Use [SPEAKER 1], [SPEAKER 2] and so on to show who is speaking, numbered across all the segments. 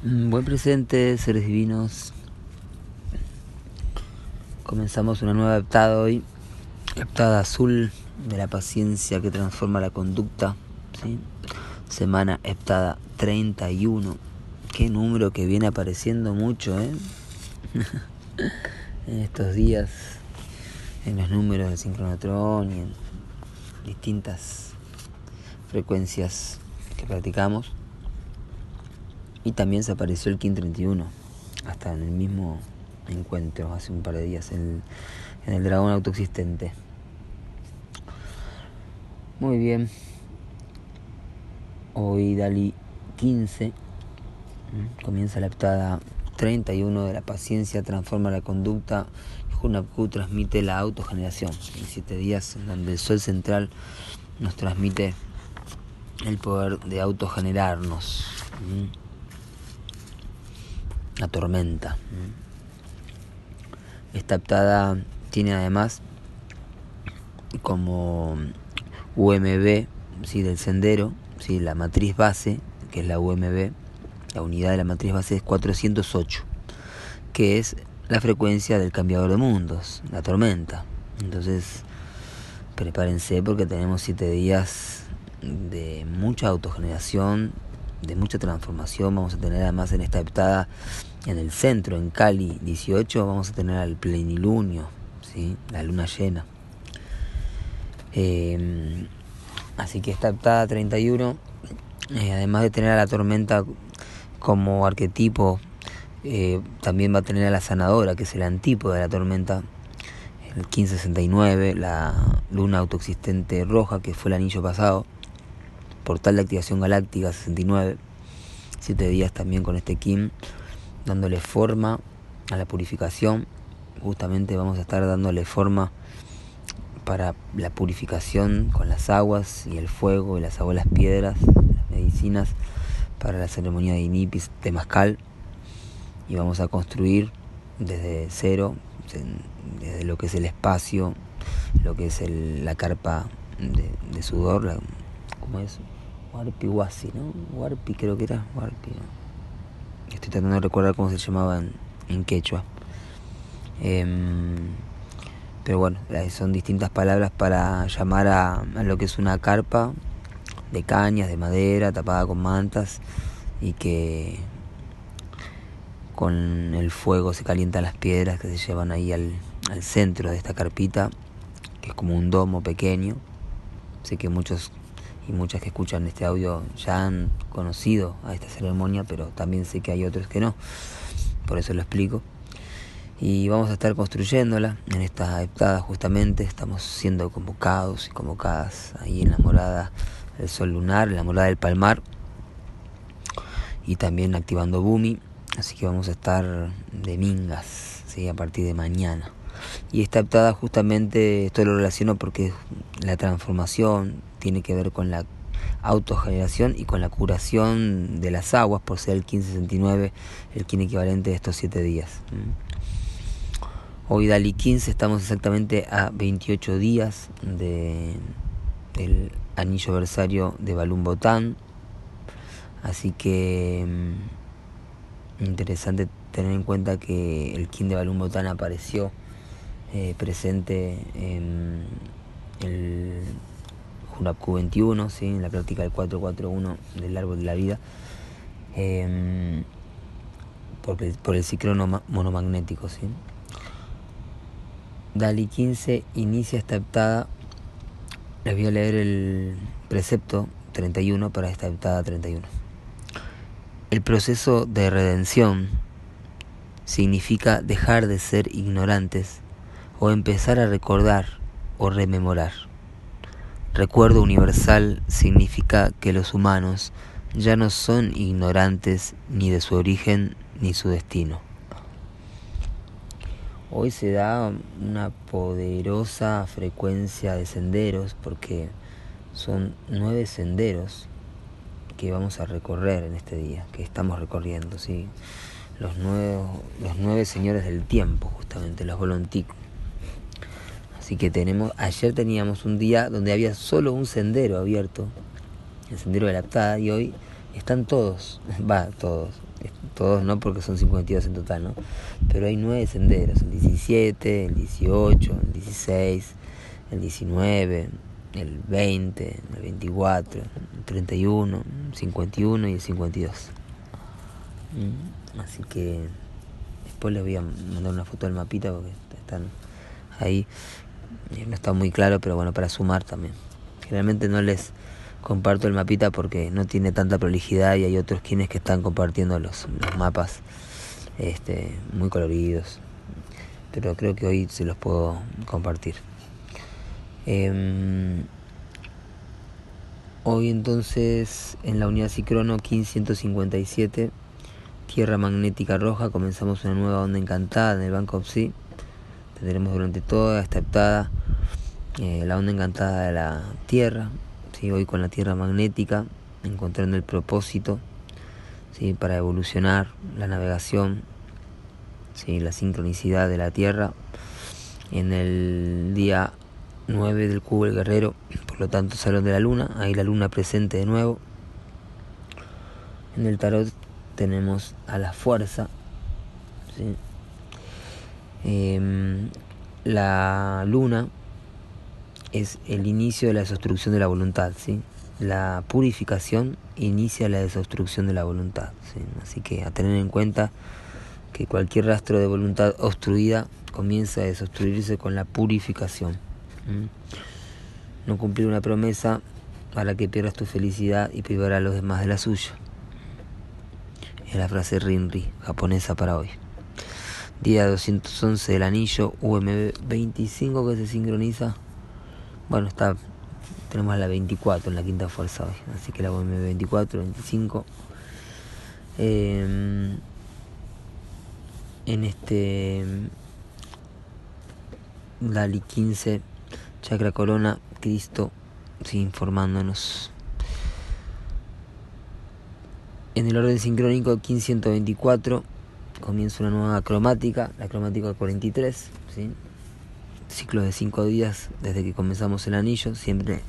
[SPEAKER 1] Buen presente, seres divinos. Comenzamos una nueva heptada hoy, heptada azul de la paciencia que transforma la conducta. Semana heptada 31. Qué número que viene apareciendo mucho ¿eh? en estos días, en los números del sincronotrón y en distintas frecuencias que practicamos. Y también se apareció el King 31, hasta en el mismo encuentro hace un par de días en el, dragón autoexistente. Muy bien. Hoy Dali 15 comienza la heptada 31 de la paciencia transforma la conducta Hunapku transmite la autogeneración. En siete días donde el sol central nos transmite el poder de autogenerarnos la tormenta. Esta heptada tiene además como UMB ¿sí? del sendero, ¿sí? la matriz base, que es la UMB, la unidad de la matriz base es 408, que es la frecuencia del cambiador de mundos, la tormenta. Entonces, prepárense porque tenemos siete días de mucha autogeneración, de mucha transformación. Vamos a tener además en esta heptada en el centro, en Cali 18, vamos a tener al plenilunio, ¿sí? la luna llena. Eh, así que esta heptada 31, eh, además de tener a la tormenta como arquetipo, eh, también va a tener a la sanadora, que es el antípodo de la tormenta, el 1569, la luna autoexistente roja, que fue el anillo pasado, portal de activación galáctica 69, siete días también con este Kim dándole forma a la purificación. Justamente vamos a estar dándole forma para la purificación con las aguas y el fuego y las abuelas piedras, las medicinas para la ceremonia de Inipis de Mascal. Y vamos a construir desde cero, desde lo que es el espacio, lo que es la carpa de, sudor, la, ¿cómo es? Warpi Wasi, ¿no? Warpi creo que era, Warpi, Estoy tratando de recordar cómo se llamaba en, quechua. Em, pero bueno, son distintas palabras para llamar a, lo que es una carpa de cañas, de madera, tapada con mantas y que con el fuego se calientan las piedras que se llevan ahí al centro de esta carpita, que es como un domo pequeño. Sé que muchos y muchas que escuchan este audio ya han conocido a esta ceremonia, pero también sé que hay otros que no, por eso lo explico. Y vamos a estar construyéndola en esta heptada justamente, estamos siendo convocados y convocadas ahí en la morada del sol lunar, en la morada del palmar, y también activando Bumi, así que vamos a estar de mingas ¿sí? a partir de mañana. Y esta heptada justamente, esto lo relaciono porque la transformación tiene que ver con la autogeneración y con la curación de las aguas por ser el 1569, el kin equivalente de estos siete días. Hoy Dali 15 estamos exactamente a 28 días de, del anillo versario de Balún Botán, así que mm, interesante tener en cuenta que el kin de Balún Botán apareció eh, presente en el Junapku 21, ¿sí? en la práctica del 441 del árbol de la vida, por, el, por el ciclono monomagnético. ¿sí? Dali 15 inicia esta heptada. Les voy a leer el precepto 31 para esta heptada 31. El proceso de redención significa dejar de ser ignorantes o empezar a recordar o rememorar. Recuerdo universal significa que los humanos ya no son ignorantes ni de su origen ni su destino. Hoy se da una poderosa frecuencia de senderos porque son nueve senderos que vamos a recorrer en este día, que estamos recorriendo, ¿sí? los, nuevos, los nueve señores del tiempo, justamente, los volonticos. Así que tenemos, ayer teníamos un día donde había solo un sendero abierto, el sendero de la Aptada, y hoy están todos, va, todos, todos no porque son 52 en total, ¿no? Pero hay nueve senderos, el 17, el 18, el 16, el 19, el 20, el 24, el 31, el 51 y el 52. Mm, así que después les voy a mandar una foto del mapita porque están ahí. No está muy claro, pero bueno, para sumar también. Generalmente no les comparto el mapita porque no tiene tanta prolijidad y hay otros quienes que están compartiendo los, mapas este, muy coloridos. Pero creo que hoy se los puedo compartir. Em, hoy entonces en la unidad Cicrono 1557, Tierra Magnética Roja, comenzamos una nueva onda encantada en el Banco Psi. Tendremos durante toda esta heptada eh, la onda encantada de la Tierra, ¿sí? hoy con la Tierra magnética, encontrando el propósito ¿sí? para evolucionar la navegación, ¿sí? la sincronicidad de la Tierra en el día 9 del cubo del guerrero, por lo tanto Salón de la Luna, ahí la Luna presente de nuevo. En el tarot tenemos a la fuerza, em, la Luna es el inicio de la desobstrucción de la voluntad, ¿sí? La purificación inicia la desobstrucción de la voluntad, ¿sí? Así que a tener en cuenta que cualquier rastro de voluntad obstruida comienza a desobstruirse con la purificación. No cumplir una promesa para que pierdas tu felicidad y privar a los demás de la suya. Es la frase Rinri, japonesa para hoy. Día 211 del anillo UMB 25 que se sincroniza bueno, está tenemos la 24 en la quinta fuerza hoy, así que la UM 24, 25. en este Dali 15, Chakra Corona, Cristo, sigue informándonos. En el orden sincrónico 1524 comienza una nueva cromática, la cromática 43, ¿sí? ciclos de cinco días desde que comenzamos el anillo, siempre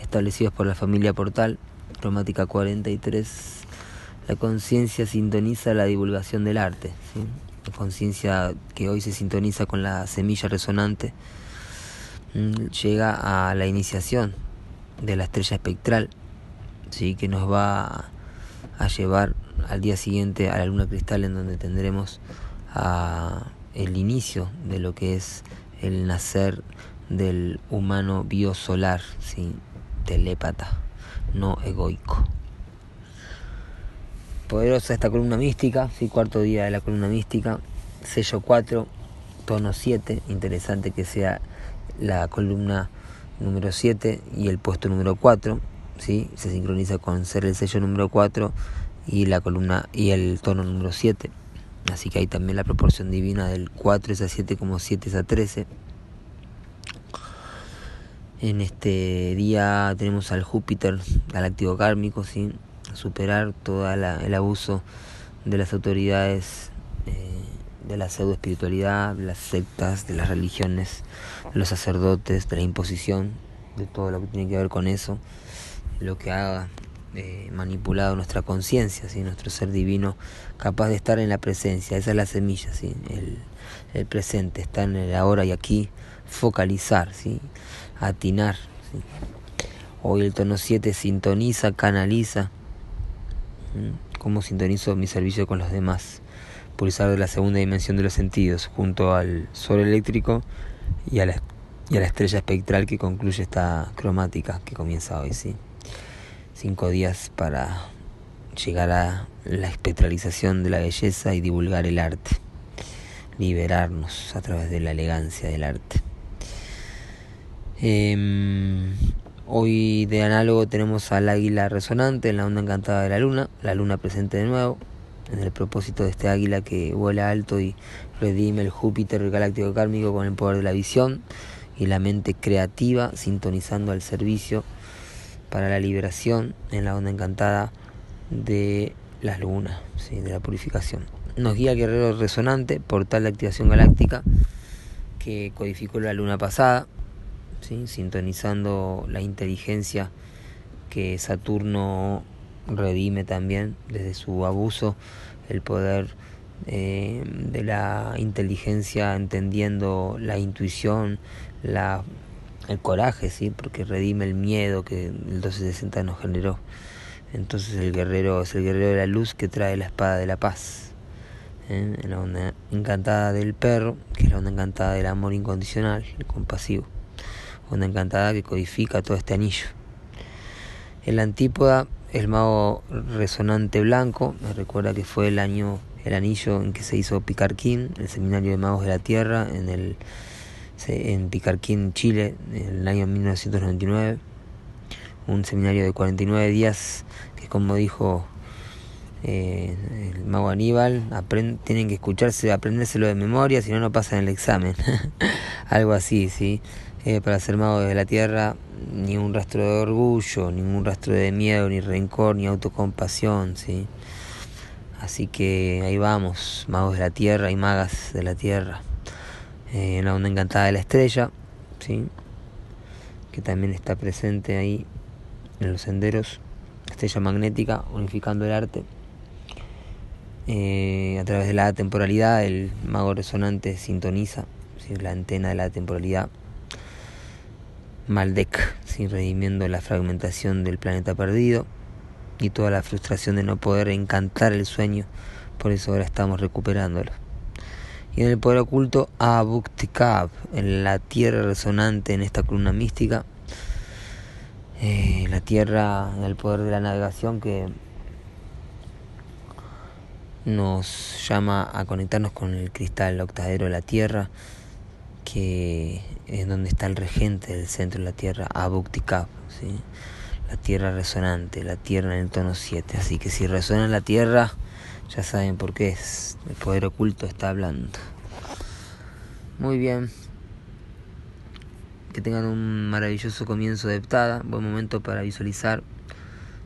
[SPEAKER 1] establecidos por la familia Portal, cromática 43. La conciencia sintoniza la divulgación del arte, la conciencia que hoy se sintoniza con la semilla resonante mm, llega a la iniciación de la estrella espectral, ¿sí? que nos va a llevar al día siguiente a la luna cristal en donde tendremos a el inicio de lo que es el nacer del humano biosolar, ¿sí? telépata, no egoico. Poderosa esta columna mística, ¿sí? cuarto día de la columna mística, sello 4, tono 7, interesante que sea la columna número 7 y el puesto número 4, ¿sí? se sincroniza con ser el sello número 4 y la columna y el tono número 7. Así que hay también la proporción divina del 4 es a 7 como 7 es a 13. En este día tenemos al Júpiter galáctico kármico, ¿sí? superar todo el abuso de las autoridades eh, de la pseudo espiritualidad, de las sectas, de las religiones, de los sacerdotes, de la imposición, de todo lo que tiene que ver con eso, lo que haga eh, manipulado nuestra conciencia, ¿sí? nuestro ser divino, capaz de estar en la presencia, esa es la semilla, ¿sí? el, presente, estar en el ahora y aquí, focalizar, ¿sí? atinar. Hoy el tono 7 sintoniza, canaliza. ¿Cómo sintonizo mi servicio con los demás? Pulsar de la segunda dimensión de los sentidos, junto al sol eléctrico y a la, y a la estrella espectral que concluye esta cromática que comienza hoy, ¿sí? Cinco días para llegar a la espectralización de la belleza y divulgar el arte, liberarnos a través de la elegancia del arte. Em, hoy de análogo tenemos al águila resonante en la onda encantada de la luna, la luna presente de nuevo, en el propósito de este águila que vuela alto y redime el Júpiter galáctico kármico con el poder de la visión y la mente creativa sintonizando al servicio para la liberación en la onda encantada de las lunas, ¿sí? de la purificación. Nos guía guerrero resonante, portal de activación galáctica, que codificó la luna pasada, ¿sí? sintonizando la inteligencia que Saturno redime también desde su abuso el poder eh, de la inteligencia, entendiendo la intuición, la, el coraje, ¿sí? porque redime el miedo que el 1260 nos generó. Entonces el guerrero es el guerrero de la luz que trae la espada de la paz. ¿eh? La onda encantada del perro, que es la onda encantada del amor incondicional, el compasivo. Onda encantada que codifica todo este anillo. En la antípoda, el mago resonante blanco, me recuerda que fue el año, el anillo en que se hizo Picarquín, el seminario de magos de la tierra, en el en Picarquín, Chile, en el año 1999 un seminario de 49 días que como dijo eh, el mago Aníbal, tienen que escucharse, aprendérselo de memoria, si no, no pasan el examen. Algo así, ¿sí? Eh, para ser mago de la tierra, ni un rastro de orgullo, ningún rastro de miedo, ni rencor, ni autocompasión, ¿sí? Así que ahí vamos, magos de la tierra y magas de la tierra. Eh, la onda encantada de la estrella, ¿sí? Que también está presente ahí en los senderos, estrella magnética, unificando el arte. Eh, a través de la temporalidad, el mago resonante sintoniza la antena de la temporalidad. Maldek, redimiendo la fragmentación del planeta perdido y toda la frustración de no poder encantar el sueño, por eso ahora estamos recuperándolo. Y en el poder oculto, Abuktikab, en la tierra resonante en esta columna mística, eh, la tierra, el poder de la navegación que nos llama a conectarnos con el cristal octadero de la tierra, que es donde está el regente del centro de la tierra, Abuktikab, ¿sí? la tierra resonante, la tierra en el tono 7. Así que si resuena la tierra, ya saben por qué es, el poder oculto está hablando. Muy bien, que tengan un maravilloso comienzo de heptada, buen momento para visualizar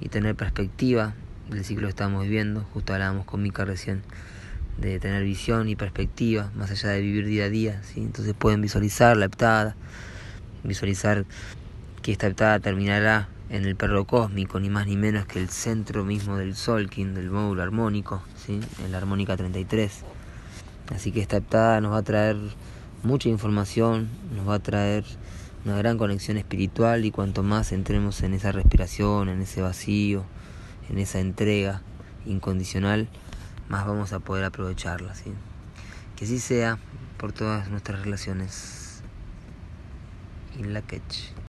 [SPEAKER 1] y tener perspectiva del ciclo que estamos viviendo. Justo hablábamos con Mika recién de tener visión y perspectiva, más allá de vivir día a día. ¿sí? Entonces pueden visualizar la heptada, visualizar que esta heptada terminará en el perro cósmico, ni más ni menos que el centro mismo del Solkin, del módulo armónico, ¿sí? en la armónica 33. Así que esta heptada nos va a traer mucha información, nos va a traer una gran conexión espiritual y cuanto más entremos en esa respiración, en ese vacío, en esa entrega incondicional, más vamos a poder aprovecharla. ¿sí? Que así sea por todas nuestras relaciones. In la catch.